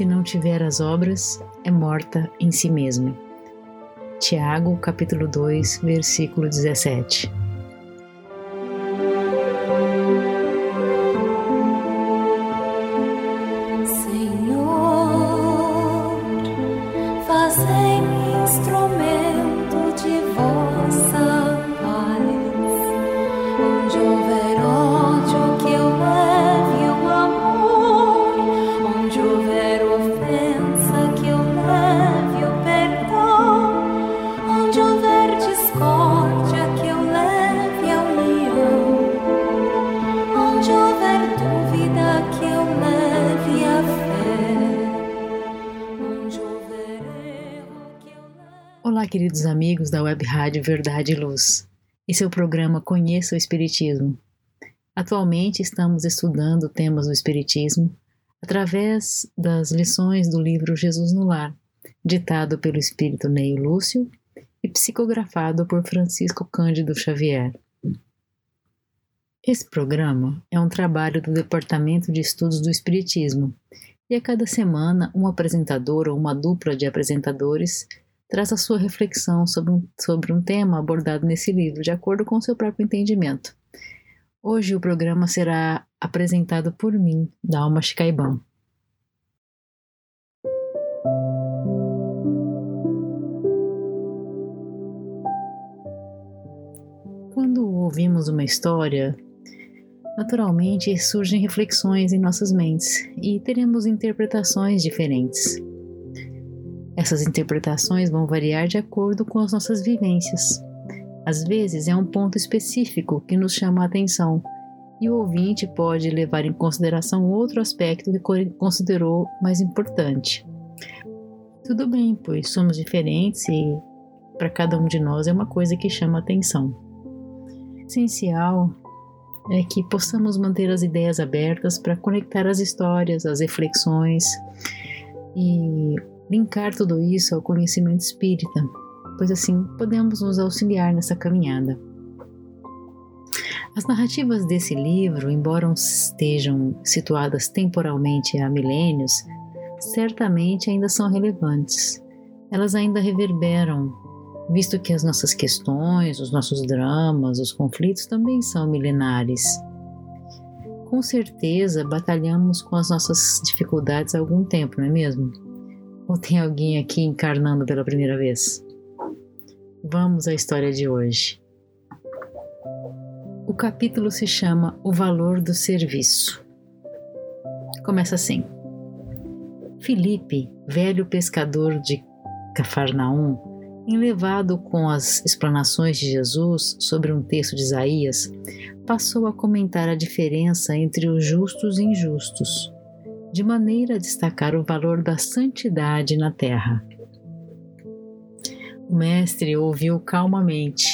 Se não tiver as obras, é morta em si mesma. Tiago, capítulo 2, versículo 17. Queridos amigos da Web Rádio Verdade e Luz. Esse é o programa Conheça o Espiritismo. Atualmente estamos estudando temas do Espiritismo através das lições do livro Jesus no Lar, ditado pelo espírito Neio Lúcio e psicografado por Francisco Cândido Xavier. Esse programa é um trabalho do Departamento de Estudos do Espiritismo e a cada semana um apresentador ou uma dupla de apresentadores traz a sua reflexão sobre um, sobre um tema abordado nesse livro, de acordo com seu próprio entendimento. Hoje o programa será apresentado por mim, Dalma Chicaiban. Quando ouvimos uma história, naturalmente surgem reflexões em nossas mentes e teremos interpretações diferentes. Essas interpretações vão variar de acordo com as nossas vivências. Às vezes é um ponto específico que nos chama a atenção e o ouvinte pode levar em consideração outro aspecto que considerou mais importante. Tudo bem, pois somos diferentes e para cada um de nós é uma coisa que chama atenção. Essencial é que possamos manter as ideias abertas para conectar as histórias, as reflexões e linkar tudo isso ao conhecimento espírita, pois assim podemos nos auxiliar nessa caminhada. As narrativas desse livro, embora estejam situadas temporalmente há milênios, certamente ainda são relevantes. Elas ainda reverberam, visto que as nossas questões, os nossos dramas, os conflitos também são milenares. Com certeza batalhamos com as nossas dificuldades há algum tempo, não é mesmo? Ou tem alguém aqui encarnando pela primeira vez? Vamos à história de hoje. O capítulo se chama O Valor do Serviço. Começa assim. Filipe, velho pescador de Cafarnaum, enlevado com as explanações de Jesus sobre um texto de Isaías, passou a comentar a diferença entre os justos e injustos de maneira a destacar o valor da santidade na terra. O mestre ouviu calmamente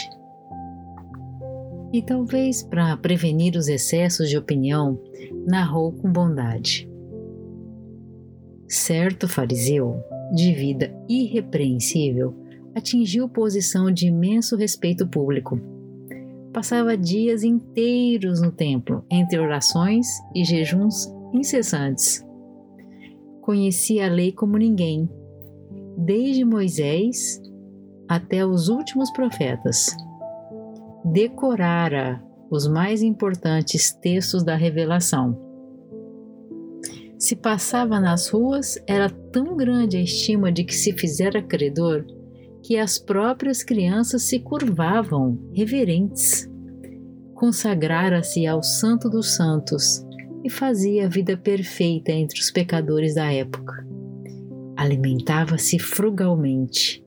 e, talvez para prevenir os excessos de opinião, narrou com bondade. Certo fariseu, de vida irrepreensível, atingiu posição de imenso respeito público. Passava dias inteiros no templo, entre orações e jejuns incessantes conhecia a lei como ninguém, desde Moisés até os últimos profetas. Decorara os mais importantes textos da revelação. Se passava nas ruas, era tão grande a estima de que se fizera credor que as próprias crianças se curvavam, reverentes. Consagrara-se ao Santo dos Santos e fazia a vida perfeita entre os pecadores da época. Alimentava-se frugalmente,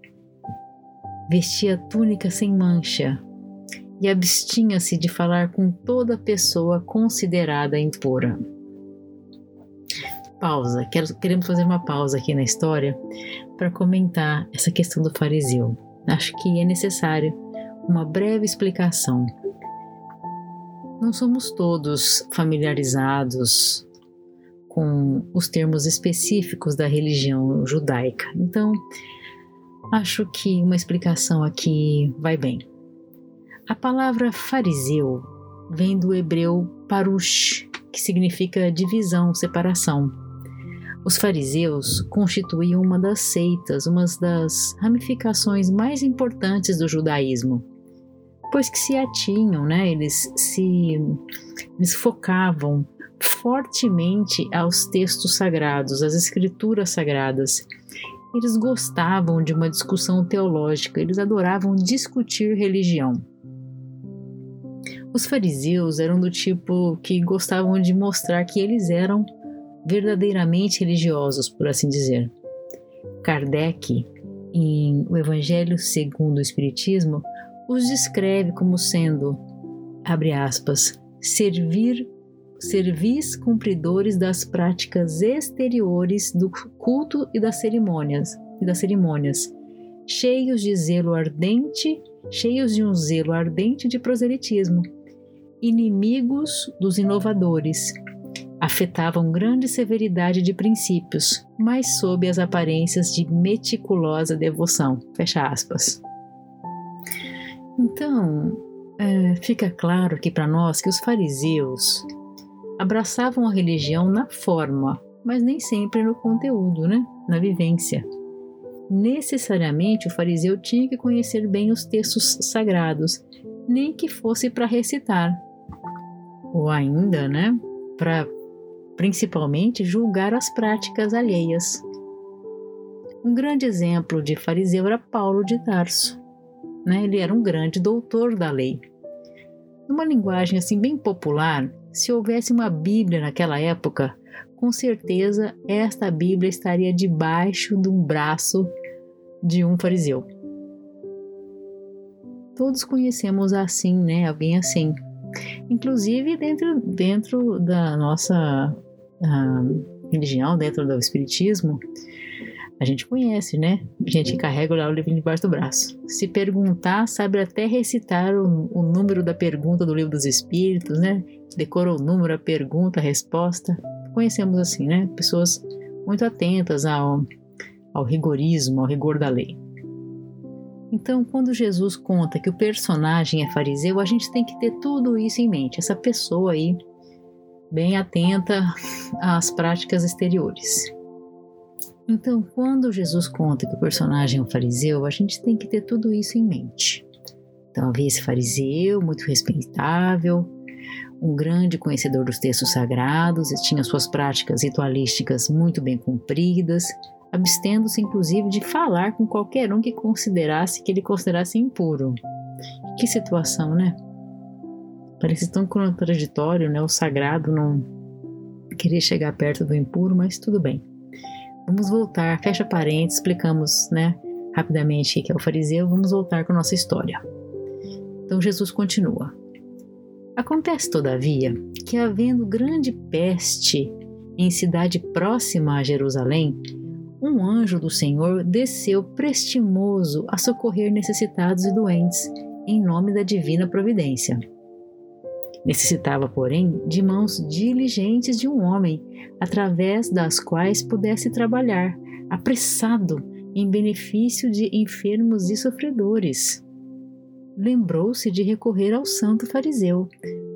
vestia túnica sem mancha e abstinha-se de falar com toda pessoa considerada impura. pausa, quero, queremos fazer uma pausa aqui na história para comentar essa questão do fariseu. Acho que é necessário uma breve explicação. Não somos todos familiarizados com os termos específicos da religião judaica, então acho que uma explicação aqui vai bem. A palavra fariseu vem do hebreu parush, que significa divisão, separação. Os fariseus constituíam uma das seitas, uma das ramificações mais importantes do judaísmo, pois que se atinham, né, eles se eles focavam fortemente aos textos sagrados, às escrituras sagradas. Eles gostavam de uma discussão teológica, eles adoravam discutir religião. Os fariseus eram do tipo que gostavam de mostrar que eles eram verdadeiramente religiosos, por assim dizer. Kardec, em O Evangelho segundo o Espiritismo, os descreve como sendo, abre aspas, servir servis cumpridores das práticas exteriores do culto e das cerimônias, e das cerimônias, cheios de zelo ardente, cheios de um zelo ardente de proselitismo, inimigos dos inovadores. Afetavam grande severidade de princípios, mas sob as aparências de meticulosa devoção. Fecha aspas. Então, é, fica claro que para nós que os fariseus abraçavam a religião na forma, mas nem sempre no conteúdo, né? na vivência. Necessariamente o fariseu tinha que conhecer bem os textos sagrados, nem que fosse para recitar, ou ainda, né, para principalmente julgar as práticas alheias. Um grande exemplo de fariseu era Paulo de Tarso. Né? Ele era um grande doutor da lei. Numa linguagem assim bem popular, se houvesse uma Bíblia naquela época, com certeza esta Bíblia estaria debaixo de um braço de um fariseu. Todos conhecemos assim, né? Alguém assim. Inclusive dentro, dentro da nossa uh, religião, dentro do Espiritismo, a gente conhece, né? A gente carrega lá o livro debaixo do braço. Se perguntar, sabe até recitar o, o, número da pergunta do livro dos Espíritos, né? Decora o número, a pergunta, a resposta. Conhecemos assim, né? Pessoas muito atentas ao, ao rigorismo, ao rigor da lei. Então, quando Jesus conta que o personagem é fariseu, a gente tem que ter tudo isso em mente. Essa pessoa aí, bem atenta às práticas exteriores. Então, quando Jesus conta que o personagem é um fariseu, a gente tem que ter tudo isso em mente. Então, havia esse fariseu, muito respeitável, um grande conhecedor dos textos sagrados, e tinha suas práticas ritualísticas muito bem cumpridas, abstendo-se inclusive de falar com qualquer um que considerasse que ele considerasse impuro. Que situação, né? Parece tão contraditório, né? O sagrado não querer chegar perto do impuro, mas tudo bem. Vamos voltar, fecha parênteses, explicamos, né, rapidamente o que é o fariseu, vamos voltar com a nossa história. Então Jesus continua. Acontece, todavia, que havendo grande peste em cidade próxima a Jerusalém, um anjo do Senhor desceu prestimoso a socorrer necessitados e doentes, em nome da divina providência. Necessitava, porém, de mãos diligentes de um homem, através das quais pudesse trabalhar, apressado, em benefício de enfermos e sofredores. Lembrou-se de recorrer ao santo fariseu,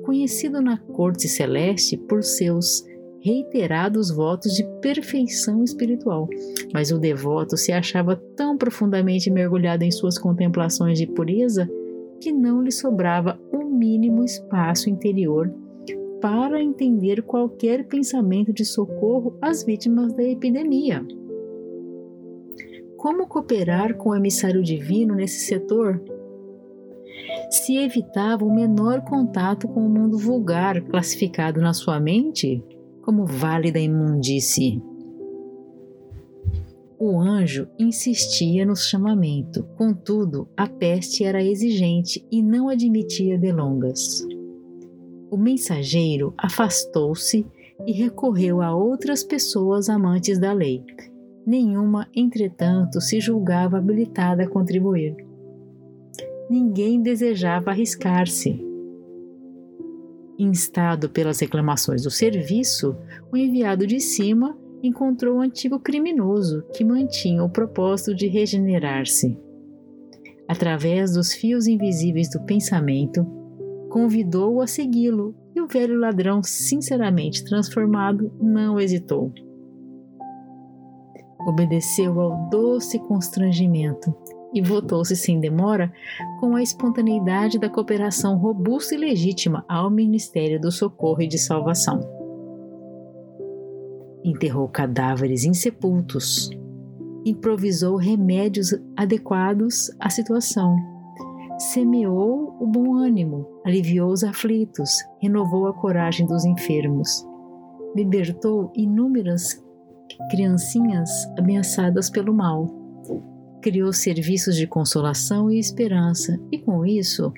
conhecido na corte celeste por seus reiterados votos de perfeição espiritual, mas o devoto se achava tão profundamente mergulhado em suas contemplações de pureza que não lhe sobrava um mínimo espaço interior para entender qualquer pensamento de socorro às vítimas da epidemia. Como cooperar com o emissário divino nesse setor? Se evitava o menor contato com o mundo vulgar, classificado na sua mente como vale da imundície. O anjo insistia no chamamento, contudo, a peste era exigente e não admitia delongas. O mensageiro afastou-se e recorreu a outras pessoas amantes da lei. Nenhuma, entretanto, se julgava habilitada a contribuir. Ninguém desejava arriscar-se. Instado pelas reclamações do serviço, o enviado de cima encontrou o antigo criminoso que mantinha o propósito de regenerar-se. Através dos fios invisíveis do pensamento, convidou-o a segui-lo e o velho ladrão, sinceramente transformado, não hesitou. Obedeceu ao doce constrangimento e votou-se sem demora com a espontaneidade da cooperação robusta e legítima ao Ministério do Socorro e de Salvação. Enterrou cadáveres insepultos, improvisou remédios adequados à situação, semeou o bom ânimo, aliviou os aflitos, renovou a coragem dos enfermos, libertou inúmeras criancinhas ameaçadas pelo mal, criou serviços de consolação e esperança e, com isso,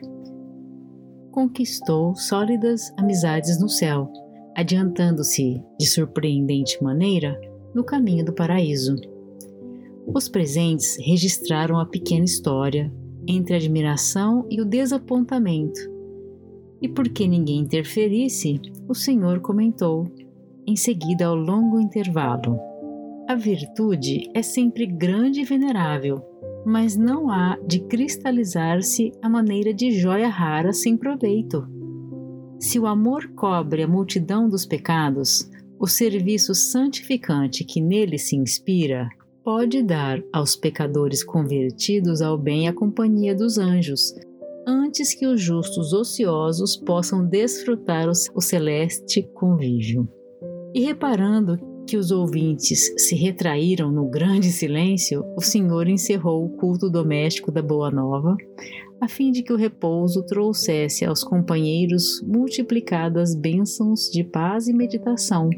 conquistou sólidas amizades no céu, adiantando-se de surpreendente maneira no caminho do paraíso. Os presentes registraram a pequena história entre a admiração e o desapontamento. E porque ninguém interferisse, o Senhor comentou, em seguida ao longo intervalo: A virtude é sempre grande e venerável, mas não há de cristalizar-se a maneira de joia rara sem proveito. Se o amor cobre a multidão dos pecados, o serviço santificante que nele se inspira pode dar aos pecadores convertidos ao bem a companhia dos anjos, antes que os justos ociosos possam desfrutar o celeste convívio. E reparando que os ouvintes se retraíram no grande silêncio, o Senhor encerrou o culto doméstico da Boa Nova, a fim de que o repouso trouxesse aos companheiros multiplicadas bênçãos de paz e meditação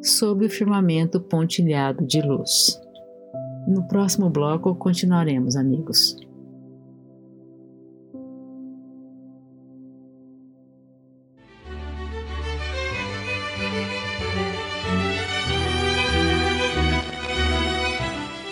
sob o firmamento pontilhado de luz. No próximo bloco continuaremos, amigos.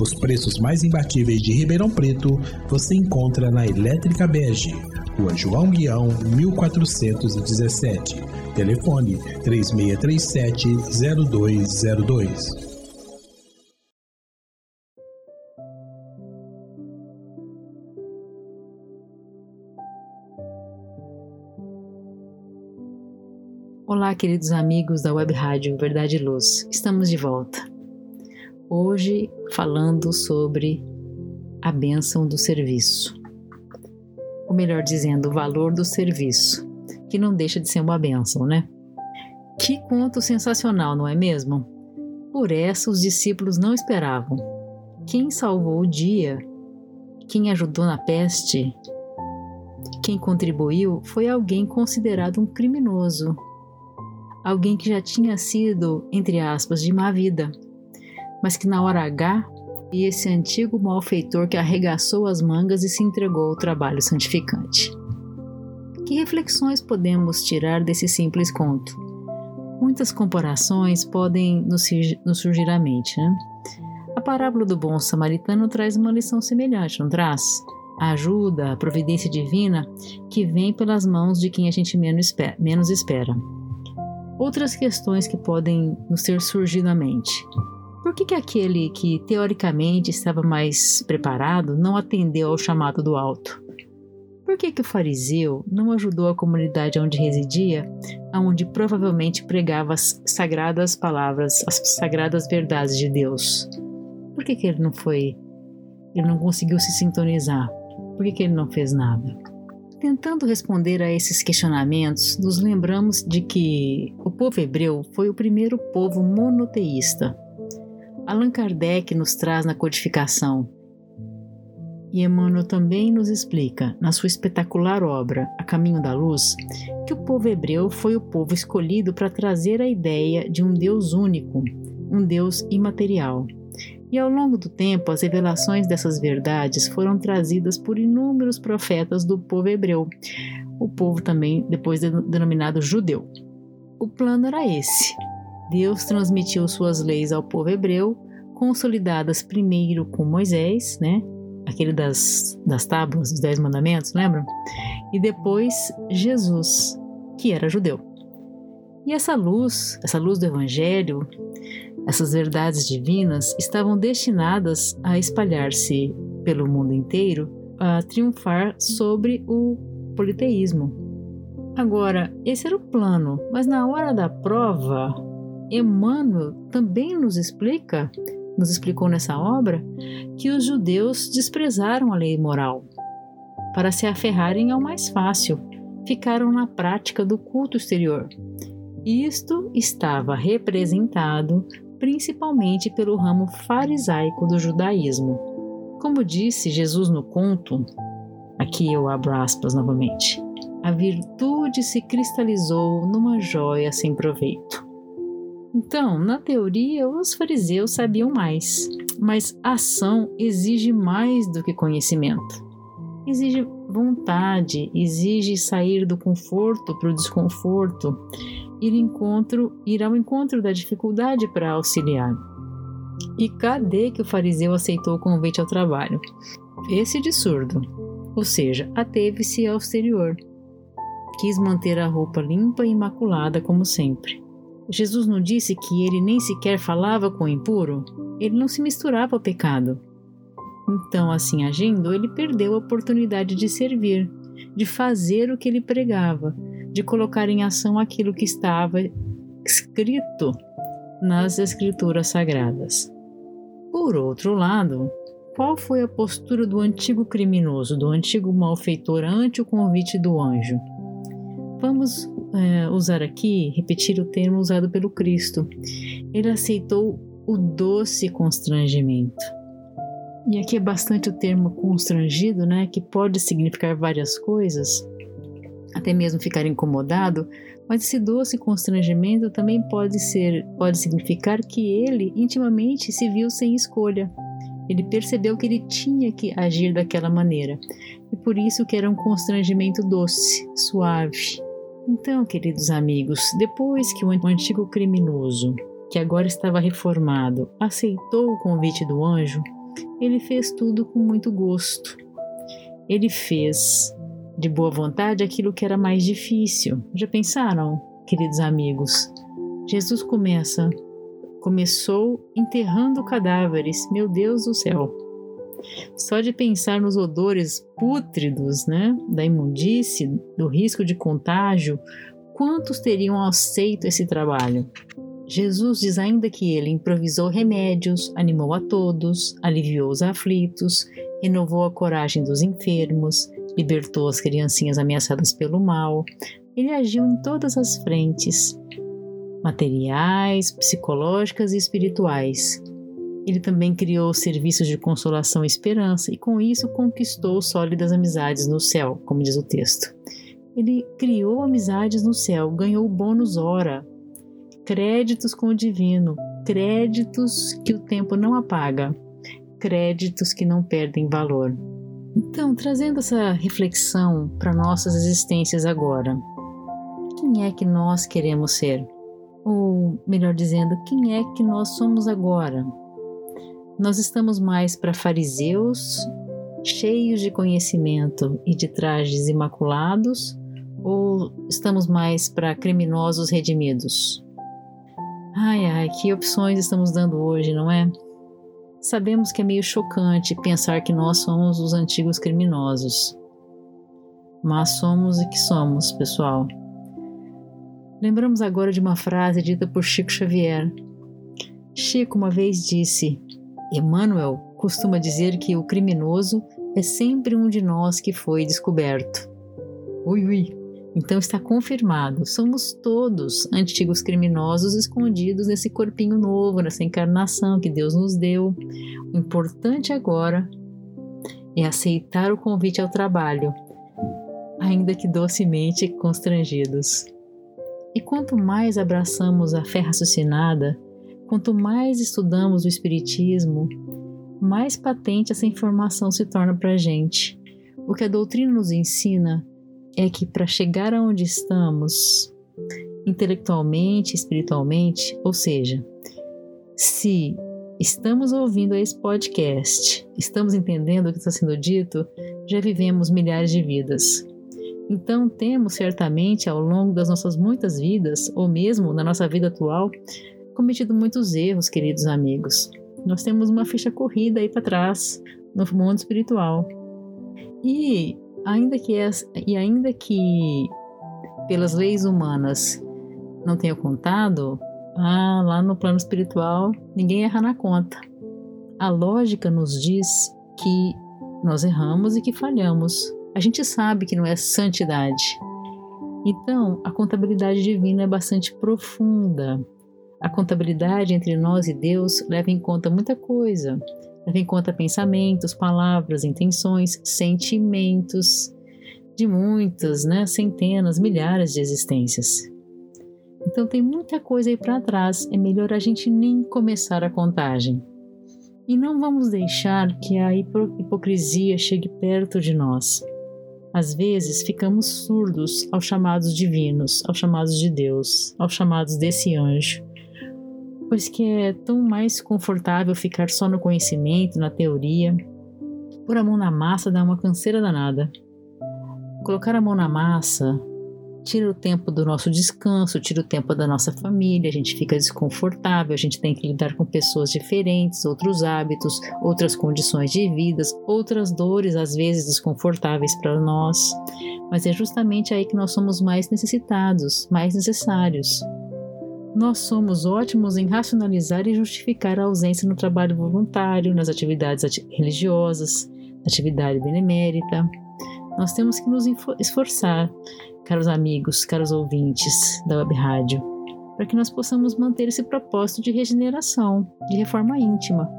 Os preços mais imbatíveis de Ribeirão Preto você encontra na Elétrica Bege, Rua João Guião, 1417. Telefone 3637-0202. Olá, queridos amigos da Web Rádio Verdade e Luz. Estamos de volta. Hoje falando sobre a bênção do serviço. Ou melhor dizendo, o valor do serviço, que não deixa de ser uma bênção, né? Que conto sensacional, não é mesmo? Por essa os discípulos não esperavam. Quem salvou o dia, quem ajudou na peste, quem contribuiu foi alguém considerado um criminoso, alguém que já tinha sido, entre aspas, de má vida mas que na hora H e esse antigo malfeitor que arregaçou as mangas e se entregou ao trabalho santificante. Que reflexões podemos tirar desse simples conto? Muitas comparações podem nos, surgir à mente, né? A parábola do bom samaritano traz uma lição semelhante, não traz? A ajuda, a providência divina que vem pelas mãos de quem a gente menos espera. Outras questões que podem nos ter surgido à mente. Por que, que aquele que teoricamente estava mais preparado não atendeu ao chamado do alto? Por que, que o fariseu não ajudou a comunidade onde residia, aonde provavelmente pregava as sagradas palavras, as sagradas verdades de Deus? Por que, que ele não foi, ele não conseguiu se sintonizar? Por que, que ele não fez nada? Tentando responder a esses questionamentos, nos lembramos de que o povo hebreu foi o primeiro povo monoteísta. Allan Kardec nos traz na codificação. E Emmanuel também nos explica, na sua espetacular obra A Caminho da Luz, que o povo hebreu foi o povo escolhido para trazer a ideia de um Deus único, um Deus imaterial, e ao longo do tempo, as revelações dessas verdades foram trazidas por inúmeros profetas do povo hebreu, o povo também depois denominado judeu. O plano era esse. Deus transmitiu suas leis ao povo hebreu, consolidadas primeiro com Moisés, né? Aquele das, das tábuas, dos Dez Mandamentos, lembram? E depois Jesus, que era judeu. E essa luz, essa luz do Evangelho, essas verdades divinas estavam destinadas a espalhar-se pelo mundo inteiro, a triunfar sobre o politeísmo. Agora, esse era o plano, mas na hora da prova, Emmanuel também nos explica, nos explicou nessa obra, que os judeus desprezaram a lei moral para se aferrarem ao mais fácil, ficaram na prática do culto exterior. Isto estava representado principalmente pelo ramo farisaico do judaísmo. Como disse Jesus no conto, aqui eu abro aspas novamente, a virtude se cristalizou numa joia sem proveito. Então, na teoria, os fariseus sabiam mais, mas ação exige mais do que conhecimento. Exige vontade, exige sair do conforto para o desconforto, ir, encontro, ir ao encontro da dificuldade para auxiliar. E cadê que o fariseu aceitou o convite ao trabalho? Esse de surdo, ou seja, ateve-se ao exterior. Quis manter a roupa limpa e imaculada como sempre. Jesus não disse que ele nem sequer falava com o impuro? Ele não se misturava ao pecado. Então, assim agindo, ele perdeu a oportunidade de servir, de fazer o que ele pregava, de colocar em ação aquilo que estava escrito nas Escrituras Sagradas. Por outro lado, qual foi a postura do antigo criminoso, do antigo malfeitor ante o convite do anjo? Vamos é, usar aqui, repetir o termo usado pelo Cristo. Ele aceitou o doce constrangimento. E aqui é bastante o termo constrangido, né, que pode significar várias coisas até mesmo ficar incomodado, mas esse doce constrangimento também pode ser, pode significar que ele intimamente se viu sem escolha. Ele percebeu que ele tinha que agir daquela maneira, e por isso que era um constrangimento doce, suave. Então, queridos amigos, depois que o antigo criminoso, que agora estava reformado, aceitou o convite do anjo, ele fez tudo com muito gosto. Ele fez de boa vontade aquilo que era mais difícil. Já pensaram, queridos amigos? Jesus começa, começou enterrando cadáveres. Meu Deus do céu! Só de pensar nos odores pútridos, né, da imundície, do risco de contágio, quantos teriam aceito esse trabalho? Jesus diz ainda que ele improvisou remédios, animou a todos, aliviou os aflitos, renovou a coragem dos enfermos, libertou as criancinhas ameaçadas pelo mal. Ele agiu em todas as frentes, materiais, psicológicas e espirituais. Ele também criou serviços de consolação e esperança e com isso conquistou sólidas amizades no céu, como diz o texto. Ele criou amizades no céu, ganhou bônus hora, créditos com o divino, créditos que o tempo não apaga, créditos que não perdem valor. Então, trazendo essa reflexão para nossas existências agora, quem é que nós queremos ser? Ou, melhor dizendo, quem é que nós somos agora? Nós estamos mais para fariseus, cheios de conhecimento e de trajes imaculados, ou estamos mais para criminosos redimidos? Ai, ai, que opções estamos dando hoje, não é? Sabemos que é meio chocante pensar que nós somos os antigos criminosos. Mas somos o que somos, pessoal. Lembramos agora de uma frase dita por Chico Xavier. Chico uma vez disse: Emmanuel costuma dizer que o criminoso é sempre um de nós que foi descoberto. Ui, ui, então está confirmado, somos todos antigos criminosos escondidos nesse corpinho novo, nessa encarnação que Deus nos deu. O importante agora é aceitar o convite ao trabalho, ainda que docemente constrangidos. E quanto mais abraçamos a fé raciocinada, quanto mais estudamos o Espiritismo, mais patente essa informação se torna para a gente. O que a doutrina nos ensina é que para chegar aonde estamos, intelectualmente, espiritualmente, ou seja, se estamos ouvindo esse podcast, estamos entendendo o que está sendo dito, já vivemos milhares de vidas. Então, temos certamente ao longo das nossas muitas vidas, ou mesmo na nossa vida atual, cometido muitos erros, queridos amigos. Nós temos uma ficha corrida aí para trás no mundo espiritual. E ainda que e ainda que pelas leis humanas não tenha contado, ah, lá no plano espiritual ninguém erra na conta. A lógica nos diz que nós erramos e que falhamos. A gente sabe que não é santidade. Então, a contabilidade divina é bastante profunda. A contabilidade entre nós e Deus leva em conta muita coisa. Leva em conta pensamentos, palavras, intenções, sentimentos de muitas, né, centenas, milhares de existências. Então tem muita coisa aí para trás, é melhor a gente nem começar a contagem. E não vamos deixar que a hipocrisia chegue perto de nós. Às vezes ficamos surdos aos chamados divinos, aos chamados de Deus, aos chamados desse anjo pois que é tão mais confortável ficar só no conhecimento, na teoria. Pôr a mão na massa dá uma canseira danada. Colocar a mão na massa tira o tempo do nosso descanso, tira o tempo da nossa família, a gente fica desconfortável, a gente tem que lidar com pessoas diferentes, outros hábitos, outras condições de vida, outras dores às vezes desconfortáveis para nós. Mas é justamente aí que nós somos mais necessitados, mais necessários. Nós somos ótimos em racionalizar e justificar a ausência no trabalho voluntário, nas atividades religiosas, atividade benemérita. Nós temos que nos esforçar, caros amigos, caros ouvintes da Web Rádio, para que nós possamos manter esse propósito de regeneração, de reforma íntima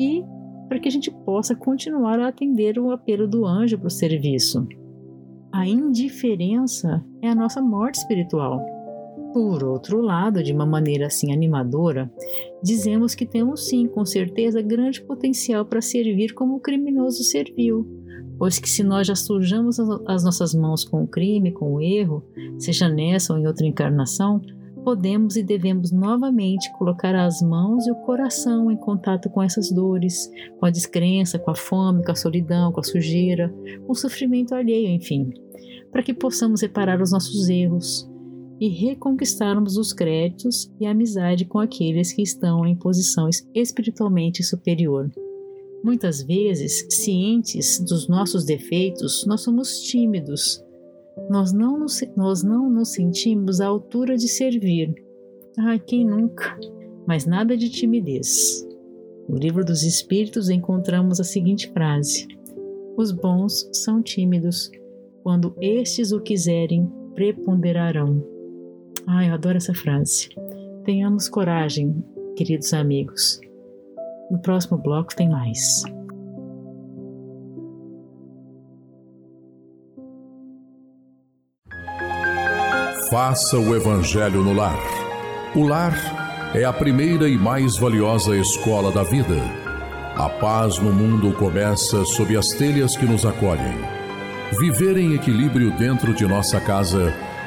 e para que a gente possa continuar a atender o apelo do anjo para o serviço. A indiferença é a nossa morte espiritual. Por outro lado, de uma maneira assim animadora, dizemos que temos sim, com certeza, grande potencial para servir como o criminoso serviu, pois que se nós já sujamos as nossas mãos com o crime, com o erro, seja nessa ou em outra encarnação, podemos e devemos novamente colocar as mãos e o coração em contato com essas dores, com a descrença, com a fome, com a solidão, com a sujeira, com o sofrimento alheio, enfim, para que possamos reparar os nossos erros e reconquistarmos os créditos e a amizade com aqueles que estão em posições espiritualmente superior. Muitas vezes, cientes dos nossos defeitos, nós somos tímidos. Nós não nos, nós não nos sentimos à altura de servir. Ah, quem nunca? Mas nada de timidez. No livro dos Espíritos encontramos a seguinte frase: Os bons são tímidos, quando estes o quiserem, preponderarão. Ai, eu adoro essa frase. Tenhamos coragem, queridos amigos. No próximo bloco tem mais. Faça o Evangelho no lar. O lar é a primeira e mais valiosa escola da vida. A paz no mundo começa sob as telhas que nos acolhem. Viver em equilíbrio dentro de nossa casa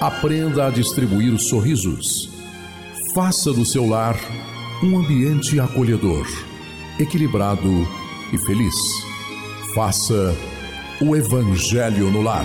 Aprenda a distribuir sorrisos. Faça do seu lar um ambiente acolhedor, equilibrado e feliz. Faça o Evangelho no lar.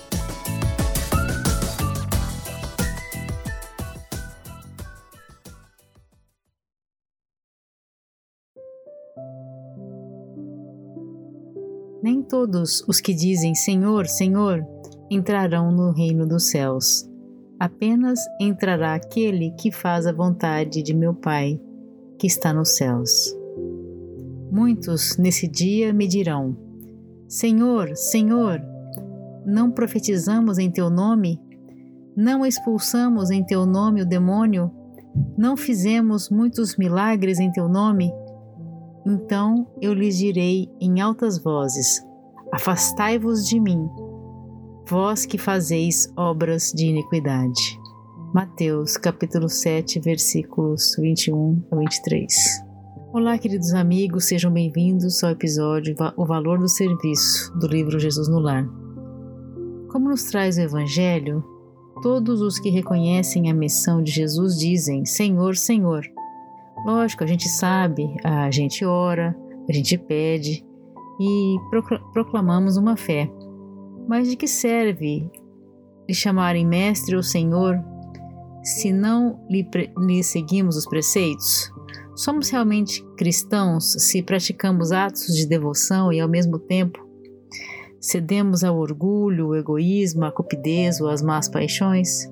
Nem todos os que dizem Senhor, Senhor entrarão no reino dos céus. Apenas entrará aquele que faz a vontade de meu Pai, que está nos céus. Muitos nesse dia me dirão: Senhor, Senhor, não profetizamos em teu nome? Não expulsamos em teu nome o demônio? Não fizemos muitos milagres em teu nome? Então eu lhes direi em altas vozes: Afastai-vos de mim, vós que fazeis obras de iniquidade. Mateus capítulo 7, versículos 21 a 23. Olá, queridos amigos, sejam bem-vindos ao episódio O Valor do Serviço do livro Jesus no Lar. Como nos traz o Evangelho, todos os que reconhecem a missão de Jesus dizem: Senhor, Senhor. Lógico, a gente sabe, a gente ora, a gente pede e proclamamos uma fé. Mas de que serve lhe chamarem mestre ou senhor se não lhe, lhe seguimos os preceitos? Somos realmente cristãos se praticamos atos de devoção e ao mesmo tempo cedemos ao orgulho, o egoísmo, a cupidez ou as más paixões?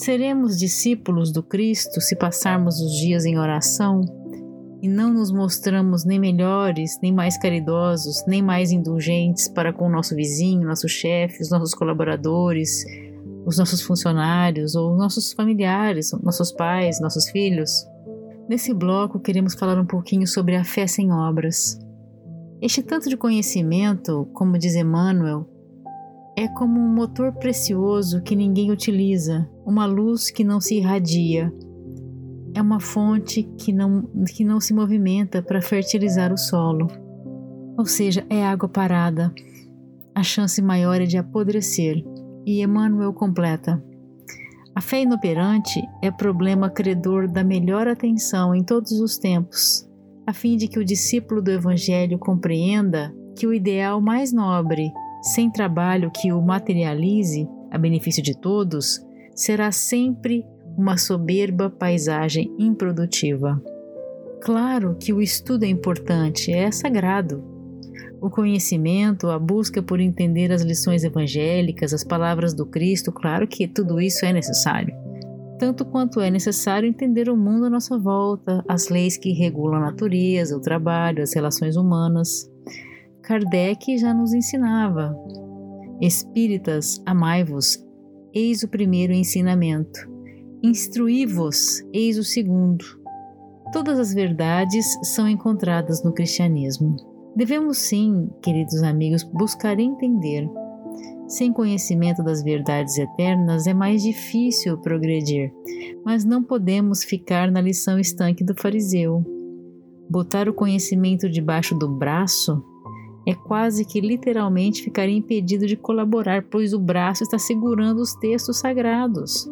Seremos discípulos do Cristo se passarmos os dias em oração e não nos mostramos nem melhores, nem mais caridosos, nem mais indulgentes para com o nosso vizinho, nosso chefe, os nossos colaboradores, os nossos funcionários ou nossos familiares, nossos pais, nossos filhos? Nesse bloco, queremos falar um pouquinho sobre a fé sem obras. Este tanto de conhecimento, como diz Emmanuel, é como um motor precioso que ninguém utiliza, uma luz que não se irradia. É uma fonte que não, que não se movimenta para fertilizar o solo. Ou seja, é água parada. A chance maior é de apodrecer. E Emmanuel completa: A fé inoperante é problema credor da melhor atenção em todos os tempos, a fim de que o discípulo do Evangelho compreenda que o ideal mais nobre sem trabalho que o materialize a benefício de todos, será sempre uma soberba paisagem improdutiva. Claro que o estudo é importante, é sagrado. O conhecimento, a busca por entender as lições evangélicas, as palavras do Cristo, claro que tudo isso é necessário. Tanto quanto é necessário entender o mundo à nossa volta, as leis que regulam a natureza, o trabalho, as relações humanas. Kardec já nos ensinava. Espíritas, amai-vos, eis o primeiro ensinamento. Instruí-vos, eis o segundo. Todas as verdades são encontradas no cristianismo. Devemos sim, queridos amigos, buscar entender. Sem conhecimento das verdades eternas é mais difícil progredir, mas não podemos ficar na lição estanque do fariseu. Botar o conhecimento debaixo do braço é quase que literalmente ficaria impedido de colaborar, pois o braço está segurando os textos sagrados.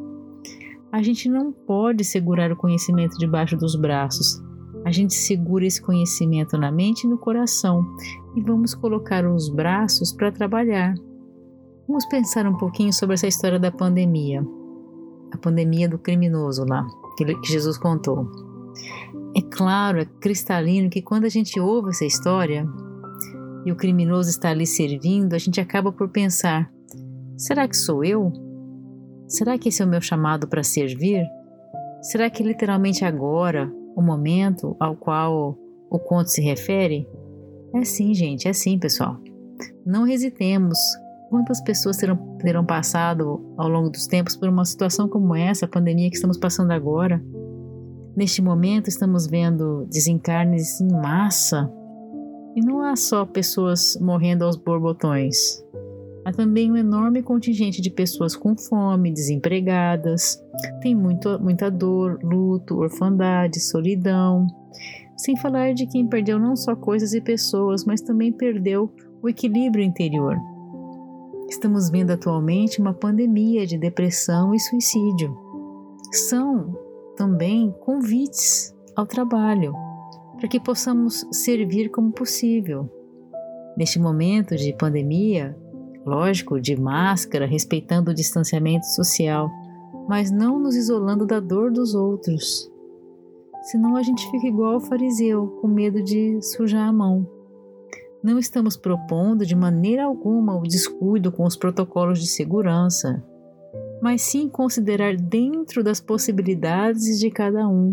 A gente não pode segurar o conhecimento debaixo dos braços. A gente segura esse conhecimento na mente e no coração e vamos colocar os braços para trabalhar. Vamos pensar um pouquinho sobre essa história da pandemia. A pandemia do criminoso lá, que Jesus contou. É claro, é cristalino que quando a gente ouve essa história e o criminoso está ali servindo, a gente acaba por pensar: será que sou eu? Será que esse é o meu chamado para servir? Será que literalmente agora, o momento ao qual o conto se refere? É sim, gente, é sim, pessoal. Não hesitemos. Quantas pessoas terão, terão passado ao longo dos tempos por uma situação como essa, a pandemia que estamos passando agora? Neste momento, estamos vendo desencarnes em massa. E não há só pessoas morrendo aos borbotões. Há também um enorme contingente de pessoas com fome, desempregadas, tem muito, muita dor, luto, orfandade, solidão. Sem falar de quem perdeu não só coisas e pessoas, mas também perdeu o equilíbrio interior. Estamos vendo atualmente uma pandemia de depressão e suicídio. São também convites ao trabalho, para que possamos servir como possível. Neste momento de pandemia, lógico, de máscara, respeitando o distanciamento social, mas não nos isolando da dor dos outros. Senão a gente fica igual ao fariseu, com medo de sujar a mão. Não estamos propondo de maneira alguma o descuido com os protocolos de segurança, mas sim considerar dentro das possibilidades de cada um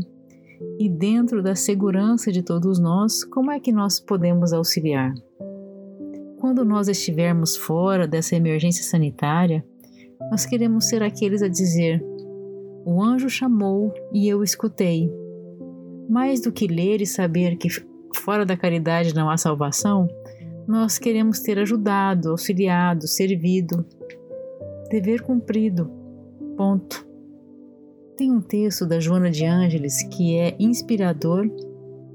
e dentro da segurança de todos nós como é que nós podemos auxiliar quando nós estivermos fora dessa emergência sanitária, nós queremos ser aqueles a dizer: O anjo chamou e eu escutei. Mais do que ler e saber que fora da caridade não há salvação, nós queremos ter ajudado, auxiliado, servido. Dever cumprido. Ponto. Tem um texto da Joana de Ângeles que é inspirador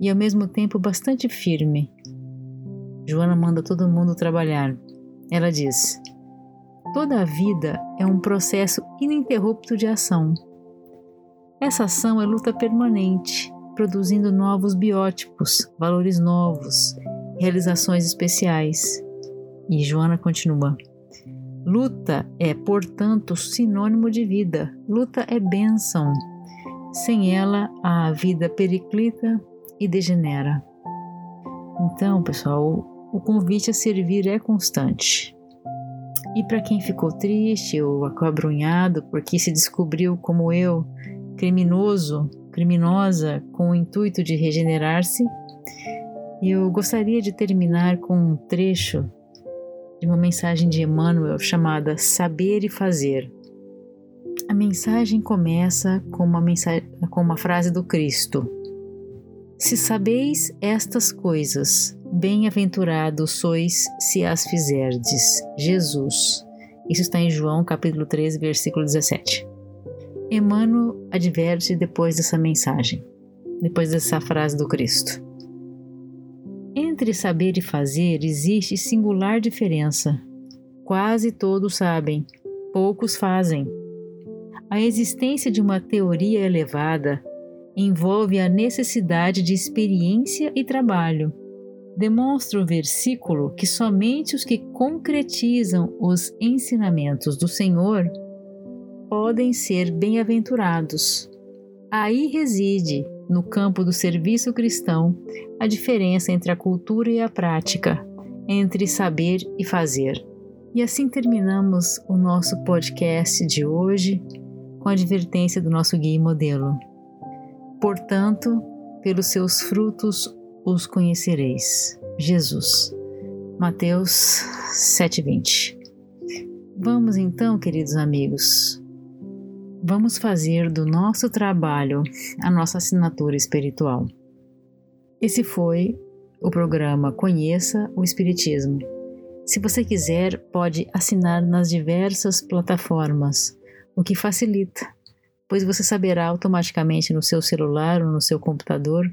e ao mesmo tempo bastante firme. Joana manda todo mundo trabalhar. Ela diz: Toda a vida é um processo ininterrupto de ação. Essa ação é luta permanente, produzindo novos biótipos, valores novos, realizações especiais. E Joana continua: Luta é, portanto, sinônimo de vida. Luta é bênção. Sem ela, a vida periclita e degenera. Então, pessoal, o convite a servir é constante. E para quem ficou triste ou acabrunhado porque se descobriu como eu, criminoso, criminosa, com o intuito de regenerar-se, eu gostaria de terminar com um trecho de uma mensagem de Emmanuel chamada Saber e Fazer. A mensagem começa com uma, mensagem, com uma frase do Cristo: Se sabeis estas coisas, Bem-aventurados sois se as fizerdes. Jesus. Isso está em João capítulo 13, versículo 17. Emmanuel adverte depois dessa mensagem, depois dessa frase do Cristo. Entre saber e fazer existe singular diferença. Quase todos sabem, poucos fazem. A existência de uma teoria elevada envolve a necessidade de experiência e trabalho demonstra o versículo que somente os que concretizam os ensinamentos do Senhor podem ser bem-aventurados. Aí reside, no campo do serviço cristão, a diferença entre a cultura e a prática, entre saber e fazer. E assim terminamos o nosso podcast de hoje com a advertência do nosso guia modelo. Portanto, pelos seus frutos os conhecereis. Jesus. Mateus 7:20. Vamos então, queridos amigos, vamos fazer do nosso trabalho a nossa assinatura espiritual. Esse foi o programa Conheça o Espiritismo. Se você quiser, pode assinar nas diversas plataformas, o que facilita, pois você saberá automaticamente no seu celular ou no seu computador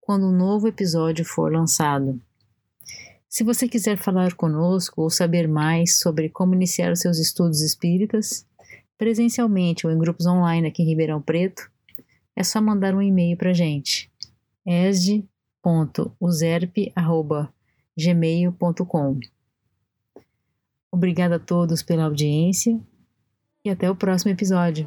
quando um novo episódio for lançado. Se você quiser falar conosco ou saber mais sobre como iniciar os seus estudos espíritas, presencialmente ou em grupos online aqui em Ribeirão Preto, é só mandar um e-mail para a gente, esd.userp.gmail.com. Obrigada a todos pela audiência e até o próximo episódio.